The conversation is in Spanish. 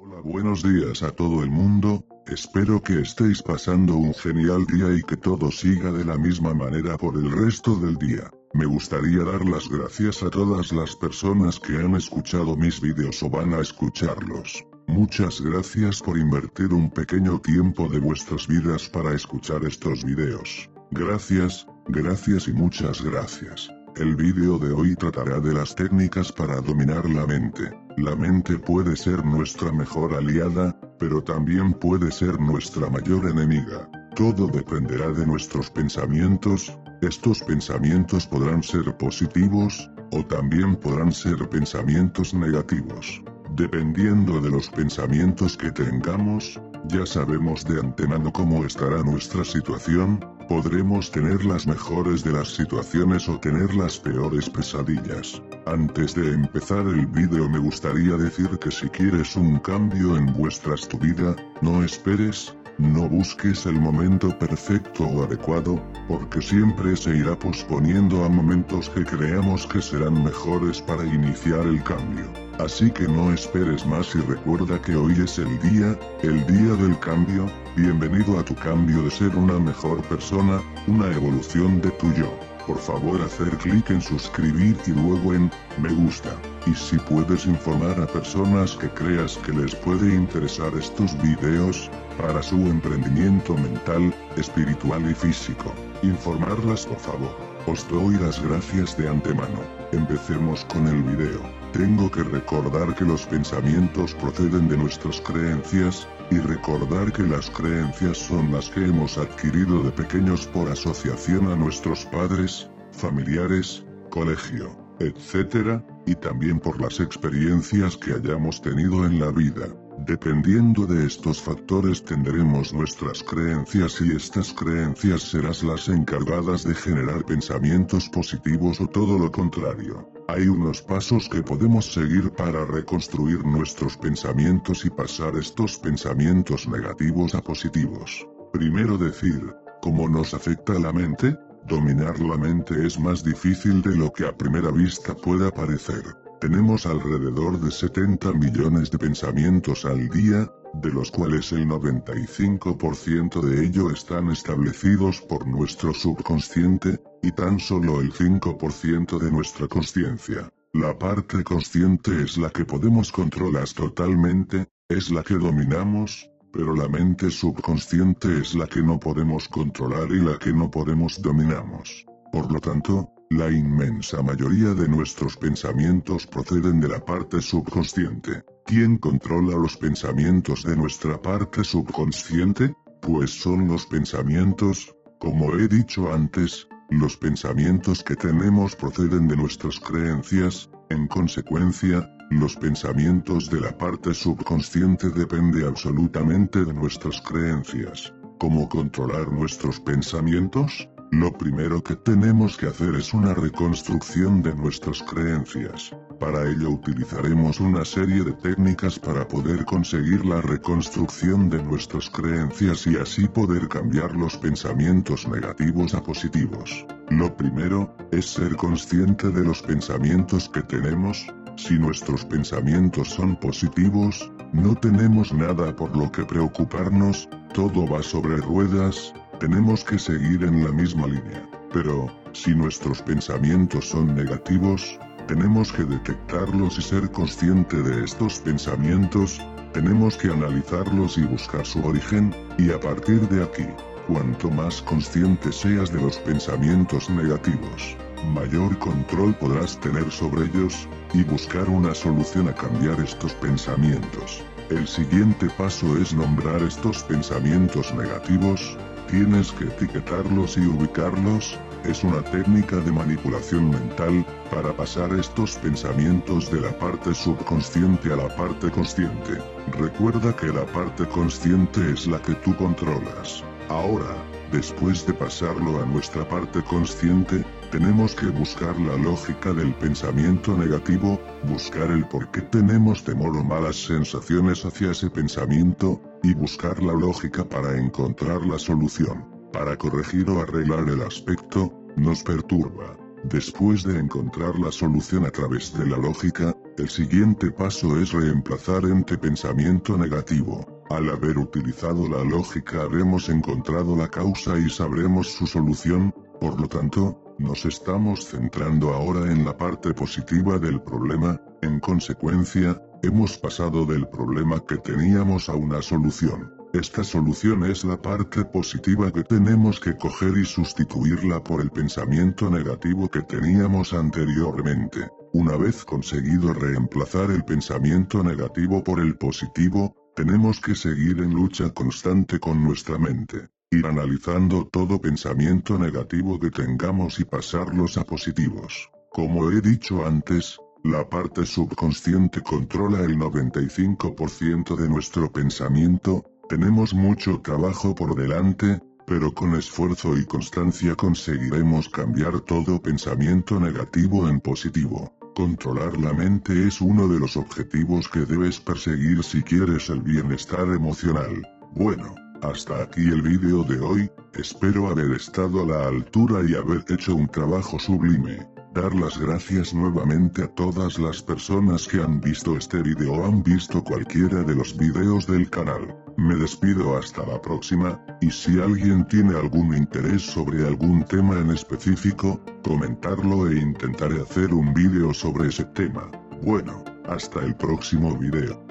Hola, buenos días a todo el mundo, espero que estéis pasando un genial día y que todo siga de la misma manera por el resto del día. Me gustaría dar las gracias a todas las personas que han escuchado mis vídeos o van a escucharlos. Muchas gracias por invertir un pequeño tiempo de vuestras vidas para escuchar estos vídeos. Gracias, gracias y muchas gracias. El vídeo de hoy tratará de las técnicas para dominar la mente. La mente puede ser nuestra mejor aliada, pero también puede ser nuestra mayor enemiga. Todo dependerá de nuestros pensamientos, estos pensamientos podrán ser positivos, o también podrán ser pensamientos negativos. Dependiendo de los pensamientos que tengamos, ya sabemos de antemano cómo estará nuestra situación, podremos tener las mejores de las situaciones o tener las peores pesadillas. Antes de empezar el vídeo me gustaría decir que si quieres un cambio en vuestras tu vida, no esperes, no busques el momento perfecto o adecuado, porque siempre se irá posponiendo a momentos que creamos que serán mejores para iniciar el cambio. Así que no esperes más y recuerda que hoy es el día, el día del cambio, bienvenido a tu cambio de ser una mejor persona, una evolución de tu yo por favor hacer clic en suscribir y luego en me gusta. Y si puedes informar a personas que creas que les puede interesar estos videos, para su emprendimiento mental, espiritual y físico. Informarlas por favor. Os doy las gracias de antemano. Empecemos con el video. Tengo que recordar que los pensamientos proceden de nuestras creencias, y recordar que las creencias son las que hemos adquirido de pequeños por asociación a nuestros padres, familiares, colegio, etc., y también por las experiencias que hayamos tenido en la vida. Dependiendo de estos factores tendremos nuestras creencias y estas creencias serán las encargadas de generar pensamientos positivos o todo lo contrario. Hay unos pasos que podemos seguir para reconstruir nuestros pensamientos y pasar estos pensamientos negativos a positivos. Primero decir, ¿cómo nos afecta la mente? Dominar la mente es más difícil de lo que a primera vista pueda parecer. Tenemos alrededor de 70 millones de pensamientos al día, de los cuales el 95% de ello están establecidos por nuestro subconsciente, y tan solo el 5% de nuestra conciencia. La parte consciente es la que podemos controlar totalmente, es la que dominamos, pero la mente subconsciente es la que no podemos controlar y la que no podemos dominamos. Por lo tanto, la inmensa mayoría de nuestros pensamientos proceden de la parte subconsciente. ¿Quién controla los pensamientos de nuestra parte subconsciente? Pues son los pensamientos, como he dicho antes, los pensamientos que tenemos proceden de nuestras creencias, en consecuencia, los pensamientos de la parte subconsciente depende absolutamente de nuestras creencias. ¿Cómo controlar nuestros pensamientos? Lo primero que tenemos que hacer es una reconstrucción de nuestras creencias. Para ello utilizaremos una serie de técnicas para poder conseguir la reconstrucción de nuestras creencias y así poder cambiar los pensamientos negativos a positivos. Lo primero, es ser consciente de los pensamientos que tenemos. Si nuestros pensamientos son positivos, no tenemos nada por lo que preocuparnos, todo va sobre ruedas, tenemos que seguir en la misma línea. Pero, si nuestros pensamientos son negativos, tenemos que detectarlos y ser consciente de estos pensamientos, tenemos que analizarlos y buscar su origen, y a partir de aquí, cuanto más consciente seas de los pensamientos negativos, mayor control podrás tener sobre ellos, y buscar una solución a cambiar estos pensamientos. El siguiente paso es nombrar estos pensamientos negativos, Tienes que etiquetarlos y ubicarlos, es una técnica de manipulación mental, para pasar estos pensamientos de la parte subconsciente a la parte consciente. Recuerda que la parte consciente es la que tú controlas. Ahora, después de pasarlo a nuestra parte consciente, tenemos que buscar la lógica del pensamiento negativo, buscar el por qué tenemos temor o malas sensaciones hacia ese pensamiento, y buscar la lógica para encontrar la solución. Para corregir o arreglar el aspecto, nos perturba. Después de encontrar la solución a través de la lógica, el siguiente paso es reemplazar ente pensamiento negativo. Al haber utilizado la lógica habremos encontrado la causa y sabremos su solución, por lo tanto, nos estamos centrando ahora en la parte positiva del problema, en consecuencia, hemos pasado del problema que teníamos a una solución. Esta solución es la parte positiva que tenemos que coger y sustituirla por el pensamiento negativo que teníamos anteriormente. Una vez conseguido reemplazar el pensamiento negativo por el positivo, tenemos que seguir en lucha constante con nuestra mente. Ir analizando todo pensamiento negativo que tengamos y pasarlos a positivos. Como he dicho antes, la parte subconsciente controla el 95% de nuestro pensamiento, tenemos mucho trabajo por delante, pero con esfuerzo y constancia conseguiremos cambiar todo pensamiento negativo en positivo. Controlar la mente es uno de los objetivos que debes perseguir si quieres el bienestar emocional. Bueno, hasta aquí el vídeo de hoy, espero haber estado a la altura y haber hecho un trabajo sublime. Dar las gracias nuevamente a todas las personas que han visto este vídeo o han visto cualquiera de los vídeos del canal. Me despido hasta la próxima, y si alguien tiene algún interés sobre algún tema en específico, comentarlo e intentaré hacer un vídeo sobre ese tema. Bueno, hasta el próximo vídeo.